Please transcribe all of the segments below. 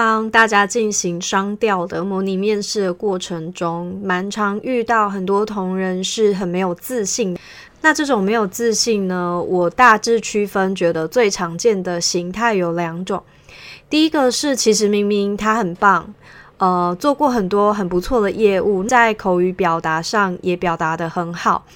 帮大家进行双调的模拟面试的过程中，蛮常遇到很多同仁是很没有自信。那这种没有自信呢，我大致区分，觉得最常见的形态有两种。第一个是，其实明明他很棒，呃，做过很多很不错的业务，在口语表达上也表达得很好。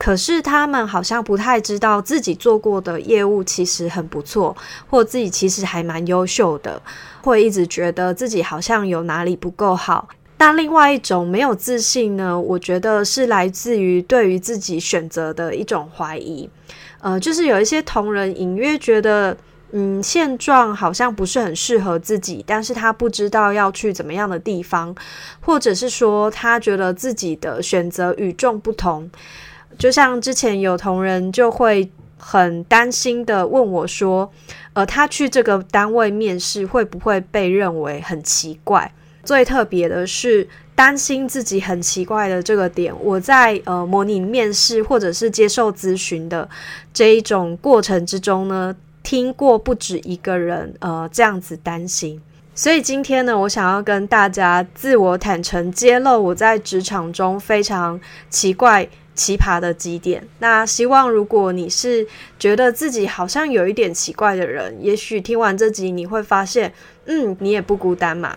可是他们好像不太知道自己做过的业务其实很不错，或自己其实还蛮优秀的，会一直觉得自己好像有哪里不够好。但另外一种没有自信呢，我觉得是来自于对于自己选择的一种怀疑。呃，就是有一些同仁隐约觉得，嗯，现状好像不是很适合自己，但是他不知道要去怎么样的地方，或者是说他觉得自己的选择与众不同。就像之前有同仁就会很担心的问我说：“呃，他去这个单位面试会不会被认为很奇怪？”最特别的是担心自己很奇怪的这个点，我在呃模拟面试或者是接受咨询的这一种过程之中呢，听过不止一个人呃这样子担心。所以今天呢，我想要跟大家自我坦诚揭露我在职场中非常奇怪。奇葩的几点，那希望如果你是觉得自己好像有一点奇怪的人，也许听完这集你会发现，嗯，你也不孤单嘛。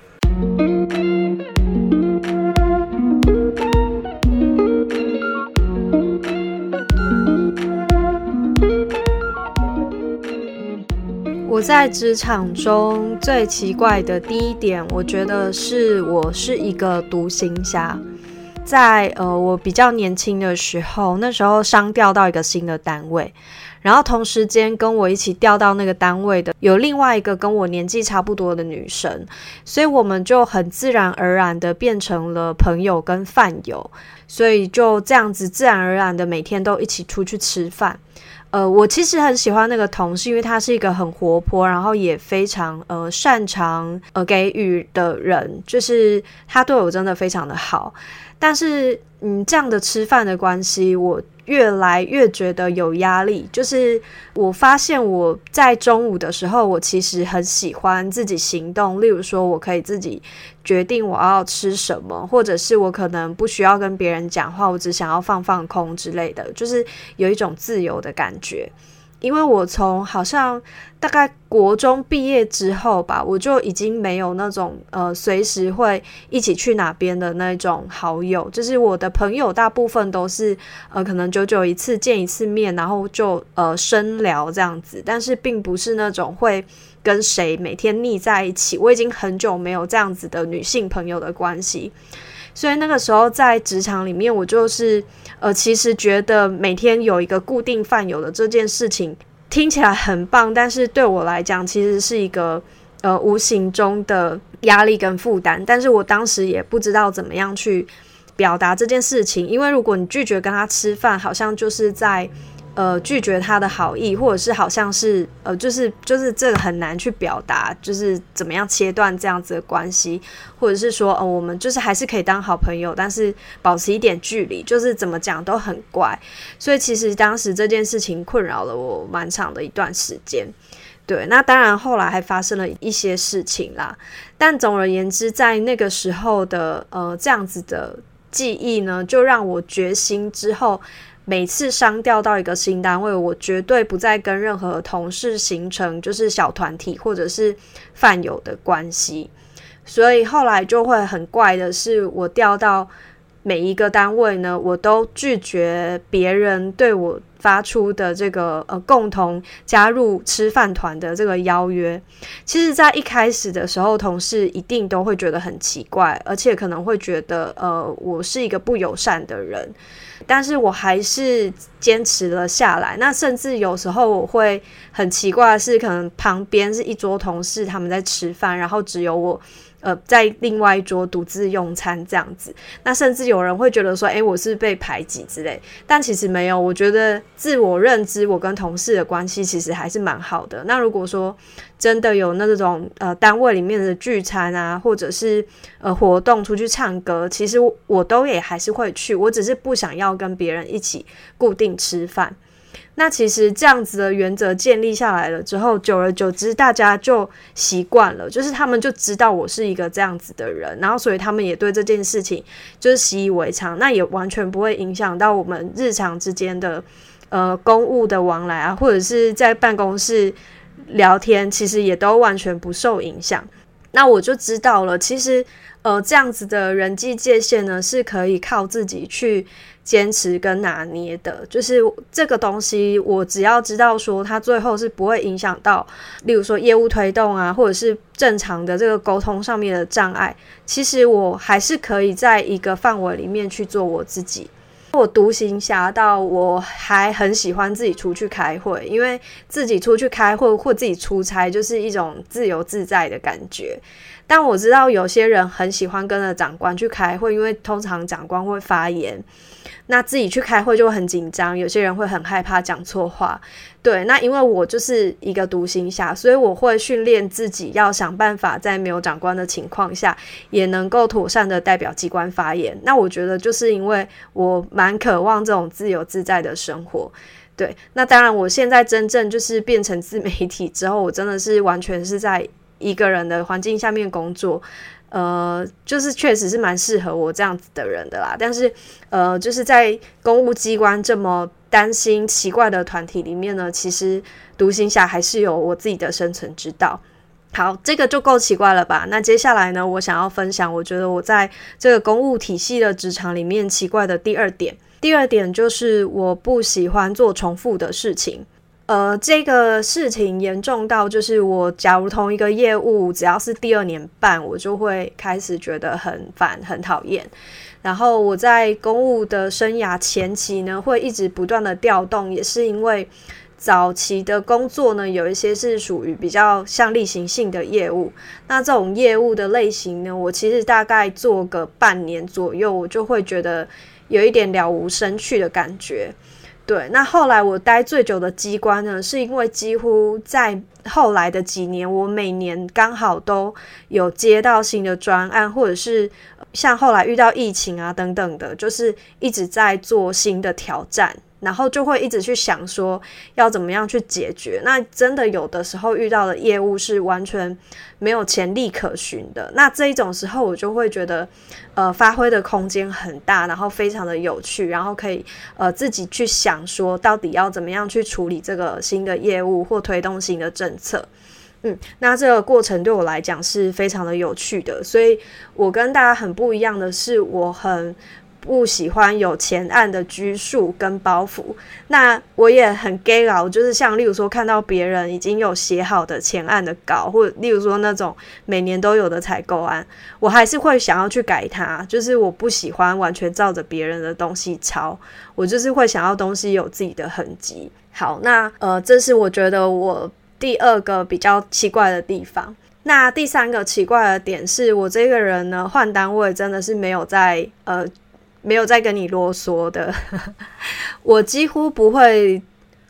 我在职场中最奇怪的第一点，我觉得是我是一个独行侠。在呃，我比较年轻的时候，那时候商调到一个新的单位，然后同时间跟我一起调到那个单位的有另外一个跟我年纪差不多的女生，所以我们就很自然而然的变成了朋友跟饭友，所以就这样子自然而然的每天都一起出去吃饭。呃，我其实很喜欢那个同事，因为他是一个很活泼，然后也非常呃擅长呃给予的人，就是他对我真的非常的好。但是，嗯，这样的吃饭的关系，我越来越觉得有压力。就是我发现我在中午的时候，我其实很喜欢自己行动。例如说，我可以自己决定我要吃什么，或者是我可能不需要跟别人讲话，我只想要放放空之类的，就是有一种自由的感觉。因为我从好像大概国中毕业之后吧，我就已经没有那种呃随时会一起去哪边的那种好友，就是我的朋友大部分都是呃可能久久一次见一次面，然后就呃深聊这样子，但是并不是那种会跟谁每天腻在一起。我已经很久没有这样子的女性朋友的关系。所以那个时候在职场里面，我就是呃，其实觉得每天有一个固定饭友的这件事情听起来很棒，但是对我来讲其实是一个呃无形中的压力跟负担。但是我当时也不知道怎么样去表达这件事情，因为如果你拒绝跟他吃饭，好像就是在。呃，拒绝他的好意，或者是好像是呃，就是就是这个很难去表达，就是怎么样切断这样子的关系，或者是说，呃，我们就是还是可以当好朋友，但是保持一点距离，就是怎么讲都很怪。所以其实当时这件事情困扰了我蛮长的一段时间。对，那当然后来还发生了一些事情啦。但总而言之，在那个时候的呃这样子的记忆呢，就让我决心之后。每次商调到一个新单位，我绝对不再跟任何同事形成就是小团体或者是泛友的关系。所以后来就会很怪的是，我调到每一个单位呢，我都拒绝别人对我发出的这个呃共同加入吃饭团的这个邀约。其实，在一开始的时候，同事一定都会觉得很奇怪，而且可能会觉得呃我是一个不友善的人。但是我还是坚持了下来。那甚至有时候我会很奇怪的是，可能旁边是一桌同事他们在吃饭，然后只有我。呃，在另外一桌独自用餐这样子，那甚至有人会觉得说，诶，我是被排挤之类，但其实没有。我觉得自我认知，我跟同事的关系其实还是蛮好的。那如果说真的有那种呃单位里面的聚餐啊，或者是呃活动出去唱歌，其实我都也还是会去，我只是不想要跟别人一起固定吃饭。那其实这样子的原则建立下来了之后，久而久之，大家就习惯了，就是他们就知道我是一个这样子的人，然后所以他们也对这件事情就是习以为常，那也完全不会影响到我们日常之间的呃公务的往来啊，或者是在办公室聊天，其实也都完全不受影响。那我就知道了，其实呃这样子的人际界限呢，是可以靠自己去。坚持跟拿捏的，就是这个东西，我只要知道说它最后是不会影响到，例如说业务推动啊，或者是正常的这个沟通上面的障碍，其实我还是可以在一个范围里面去做我自己。我独行侠到我还很喜欢自己出去开会，因为自己出去开会或自己出差就是一种自由自在的感觉。但我知道有些人很喜欢跟着长官去开会，因为通常长官会发言。那自己去开会就会很紧张，有些人会很害怕讲错话。对，那因为我就是一个独行侠，所以我会训练自己要想办法在没有长官的情况下，也能够妥善的代表机关发言。那我觉得就是因为我蛮渴望这种自由自在的生活。对，那当然我现在真正就是变成自媒体之后，我真的是完全是在一个人的环境下面工作。呃，就是确实是蛮适合我这样子的人的啦。但是，呃，就是在公务机关这么担心奇怪的团体里面呢，其实独行侠还是有我自己的生存之道。好，这个就够奇怪了吧？那接下来呢，我想要分享，我觉得我在这个公务体系的职场里面奇怪的第二点。第二点就是我不喜欢做重复的事情。呃，这个事情严重到就是我，假如同一个业务，只要是第二年半，我就会开始觉得很烦、很讨厌。然后我在公务的生涯前期呢，会一直不断的调动，也是因为早期的工作呢，有一些是属于比较像例行性的业务。那这种业务的类型呢，我其实大概做个半年左右，我就会觉得有一点了无生趣的感觉。对，那后来我待最久的机关呢，是因为几乎在后来的几年，我每年刚好都有接到新的专案，或者是像后来遇到疫情啊等等的，就是一直在做新的挑战。然后就会一直去想说要怎么样去解决。那真的有的时候遇到的业务是完全没有潜力可循的。那这一种时候，我就会觉得，呃，发挥的空间很大，然后非常的有趣，然后可以呃自己去想说到底要怎么样去处理这个新的业务或推动新的政策。嗯，那这个过程对我来讲是非常的有趣的。所以我跟大家很不一样的是，我很。不喜欢有前案的拘束跟包袱，那我也很 gay 佬，就是像例如说看到别人已经有写好的前案的稿，或者例如说那种每年都有的采购案，我还是会想要去改它，就是我不喜欢完全照着别人的东西抄，我就是会想要东西有自己的痕迹。好，那呃，这是我觉得我第二个比较奇怪的地方。那第三个奇怪的点是我这个人呢，换单位真的是没有在呃。没有再跟你啰嗦的，我几乎不会，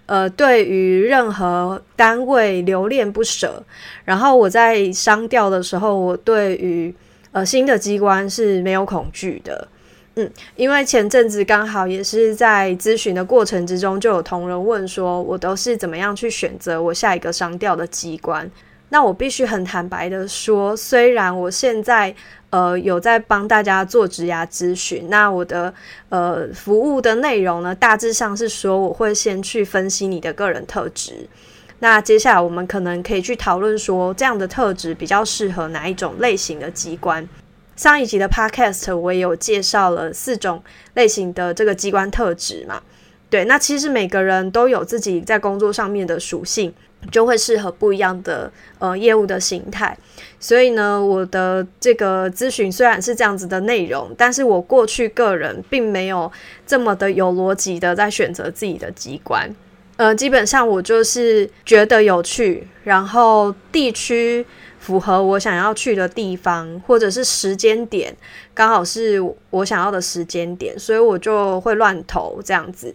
呃，对于任何单位留恋不舍。然后我在商调的时候，我对于呃新的机关是没有恐惧的。嗯，因为前阵子刚好也是在咨询的过程之中，就有同仁问说，我都是怎么样去选择我下一个商调的机关。那我必须很坦白的说，虽然我现在呃有在帮大家做职涯咨询，那我的呃服务的内容呢，大致上是说我会先去分析你的个人特质，那接下来我们可能可以去讨论说这样的特质比较适合哪一种类型的机关。上一集的 Podcast 我也有介绍了四种类型的这个机关特质嘛，对，那其实每个人都有自己在工作上面的属性。就会适合不一样的呃业务的形态，所以呢，我的这个咨询虽然是这样子的内容，但是我过去个人并没有这么的有逻辑的在选择自己的机关，呃，基本上我就是觉得有趣，然后地区符合我想要去的地方，或者是时间点刚好是我想要的时间点，所以我就会乱投这样子，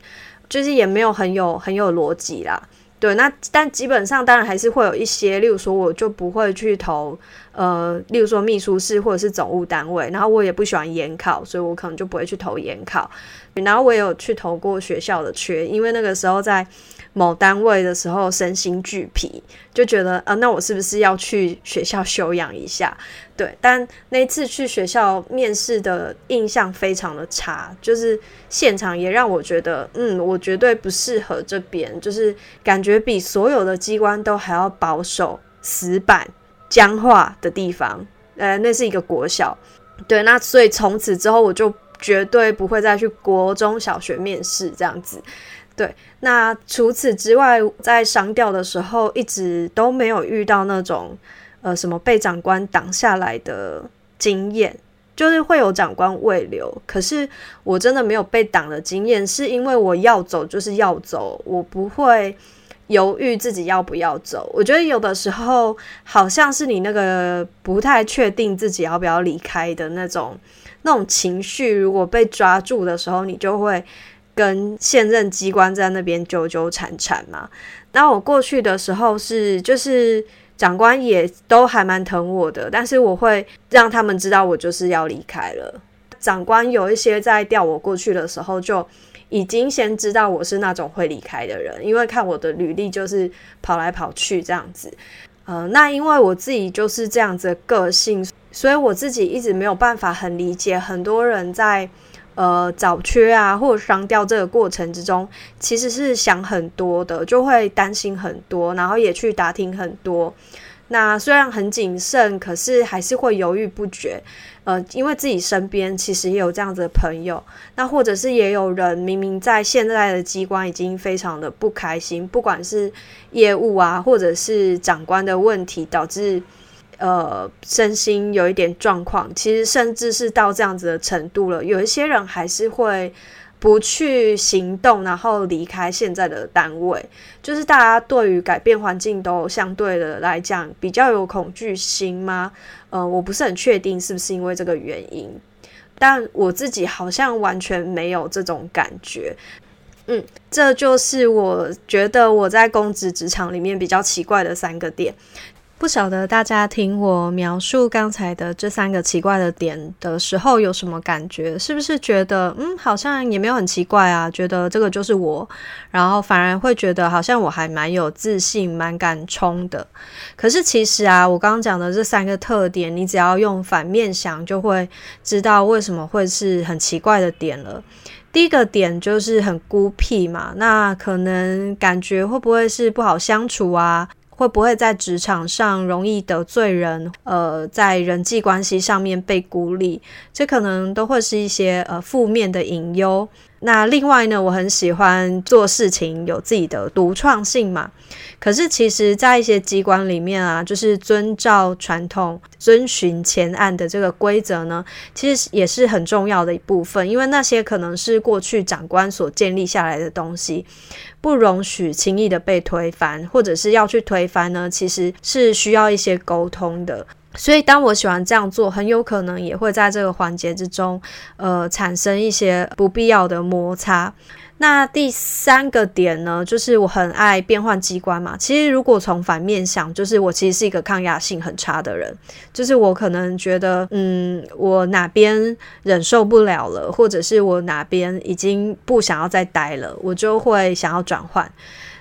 就是也没有很有很有逻辑啦。对，那但基本上当然还是会有一些，例如说，我就不会去投呃，例如说秘书室或者是总务单位，然后我也不喜欢研考，所以我可能就不会去投研考。然后我也有去投过学校的缺，因为那个时候在某单位的时候身心俱疲，就觉得啊，那我是不是要去学校休养一下？对，但那次去学校面试的印象非常的差，就是现场也让我觉得，嗯，我绝对不适合这边，就是感觉比所有的机关都还要保守、死板、僵化的地方。呃，那是一个国小，对，那所以从此之后我就。绝对不会再去国中小学面试这样子，对。那除此之外，在商调的时候，一直都没有遇到那种呃什么被长官挡下来的经验，就是会有长官未留，可是我真的没有被挡的经验，是因为我要走就是要走，我不会犹豫自己要不要走。我觉得有的时候好像是你那个不太确定自己要不要离开的那种。那种情绪如果被抓住的时候，你就会跟现任机关在那边纠纠缠缠嘛。那我过去的时候是，就是长官也都还蛮疼我的，但是我会让他们知道我就是要离开了。长官有一些在调我过去的时候，就已经先知道我是那种会离开的人，因为看我的履历就是跑来跑去这样子。呃，那因为我自己就是这样子个性。所以我自己一直没有办法很理解，很多人在呃找缺啊或者商调这个过程之中，其实是想很多的，就会担心很多，然后也去打听很多。那虽然很谨慎，可是还是会犹豫不决。呃，因为自己身边其实也有这样子的朋友，那或者是也有人明明在现在的机关已经非常的不开心，不管是业务啊，或者是长官的问题导致。呃，身心有一点状况，其实甚至是到这样子的程度了。有一些人还是会不去行动，然后离开现在的单位。就是大家对于改变环境都相对的来讲比较有恐惧心吗？呃，我不是很确定是不是因为这个原因，但我自己好像完全没有这种感觉。嗯，这就是我觉得我在公职职场里面比较奇怪的三个点。不晓得大家听我描述刚才的这三个奇怪的点的时候有什么感觉？是不是觉得嗯，好像也没有很奇怪啊？觉得这个就是我，然后反而会觉得好像我还蛮有自信、蛮敢冲的。可是其实啊，我刚刚讲的这三个特点，你只要用反面想，就会知道为什么会是很奇怪的点了。第一个点就是很孤僻嘛，那可能感觉会不会是不好相处啊？会不会在职场上容易得罪人？呃，在人际关系上面被孤立，这可能都会是一些呃负面的隐忧。那另外呢，我很喜欢做事情有自己的独创性嘛。可是其实，在一些机关里面啊，就是遵照传统、遵循前案的这个规则呢，其实也是很重要的一部分。因为那些可能是过去长官所建立下来的东西，不容许轻易的被推翻，或者是要去推翻呢，其实是需要一些沟通的。所以，当我喜欢这样做，很有可能也会在这个环节之中，呃，产生一些不必要的摩擦。那第三个点呢，就是我很爱变换机关嘛。其实，如果从反面想，就是我其实是一个抗压性很差的人。就是我可能觉得，嗯，我哪边忍受不了了，或者是我哪边已经不想要再待了，我就会想要转换。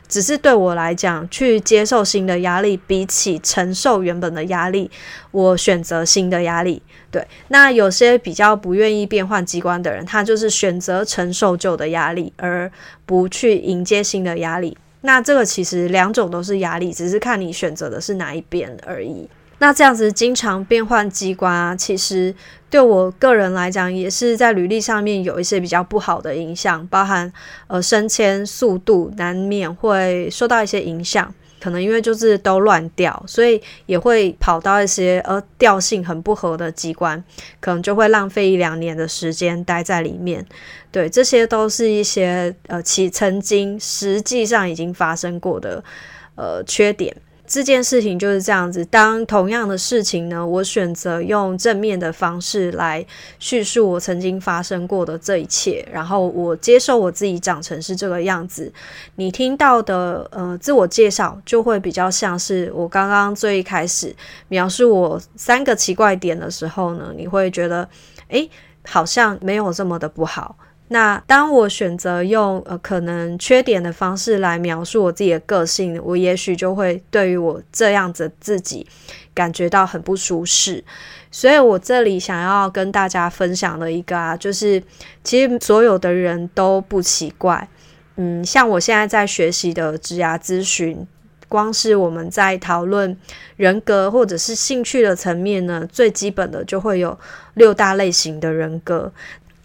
只是对我来讲，去接受新的压力，比起承受原本的压力，我选择新的压力。对，那有些比较不愿意变换机关的人，他就是选择承受旧的压力，而不去迎接新的压力。那这个其实两种都是压力，只是看你选择的是哪一边而已。那这样子经常变换机关啊，其实对我个人来讲，也是在履历上面有一些比较不好的影响，包含呃升迁速度难免会受到一些影响，可能因为就是都乱调，所以也会跑到一些呃调性很不合的机关，可能就会浪费一两年的时间待在里面。对，这些都是一些呃其曾经实际上已经发生过的呃缺点。这件事情就是这样子。当同样的事情呢，我选择用正面的方式来叙述我曾经发生过的这一切，然后我接受我自己长成是这个样子。你听到的呃自我介绍就会比较像是我刚刚最一开始描述我三个奇怪点的时候呢，你会觉得诶，好像没有这么的不好。那当我选择用呃可能缺点的方式来描述我自己的个性，我也许就会对于我这样子自己感觉到很不舒适。所以我这里想要跟大家分享的一个啊，就是其实所有的人都不奇怪。嗯，像我现在在学习的职涯咨询，光是我们在讨论人格或者是兴趣的层面呢，最基本的就会有六大类型的人格。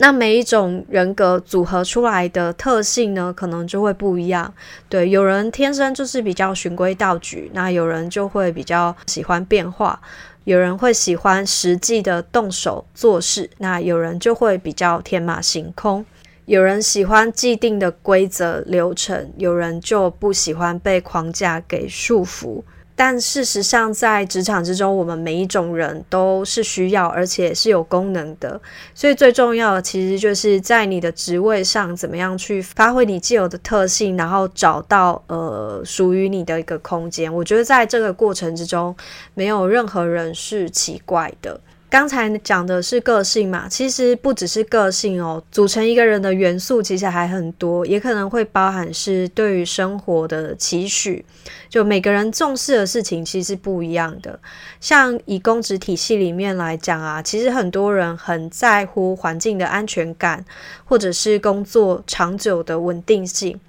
那每一种人格组合出来的特性呢，可能就会不一样。对，有人天生就是比较循规蹈矩，那有人就会比较喜欢变化，有人会喜欢实际的动手做事，那有人就会比较天马行空，有人喜欢既定的规则流程，有人就不喜欢被框架给束缚。但事实上，在职场之中，我们每一种人都是需要，而且是有功能的。所以最重要的，其实就是在你的职位上，怎么样去发挥你既有的特性，然后找到呃属于你的一个空间。我觉得在这个过程之中，没有任何人是奇怪的。刚才讲的是个性嘛，其实不只是个性哦，组成一个人的元素其实还很多，也可能会包含是对于生活的期许。就每个人重视的事情其实不一样的。像以公职体系里面来讲啊，其实很多人很在乎环境的安全感，或者是工作长久的稳定性。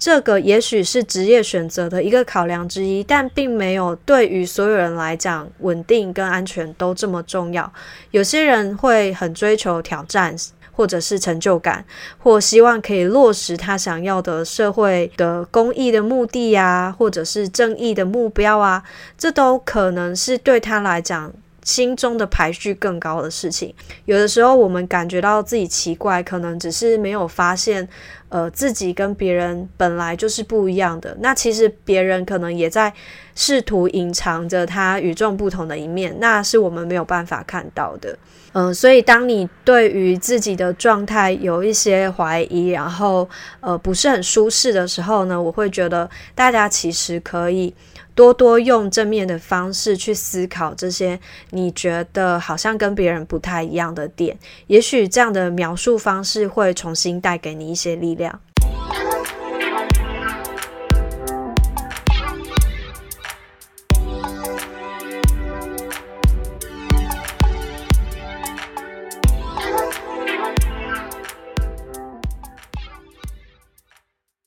这个也许是职业选择的一个考量之一，但并没有对于所有人来讲，稳定跟安全都这么重要。有些人会很追求挑战，或者是成就感，或希望可以落实他想要的社会的公益的目的呀，或者是正义的目标啊，这都可能是对他来讲。心中的排序更高的事情，有的时候我们感觉到自己奇怪，可能只是没有发现，呃，自己跟别人本来就是不一样的。那其实别人可能也在试图隐藏着他与众不同的一面，那是我们没有办法看到的。嗯，所以当你对于自己的状态有一些怀疑，然后呃不是很舒适的时候呢，我会觉得大家其实可以。多多用正面的方式去思考这些你觉得好像跟别人不太一样的点，也许这样的描述方式会重新带给你一些力量。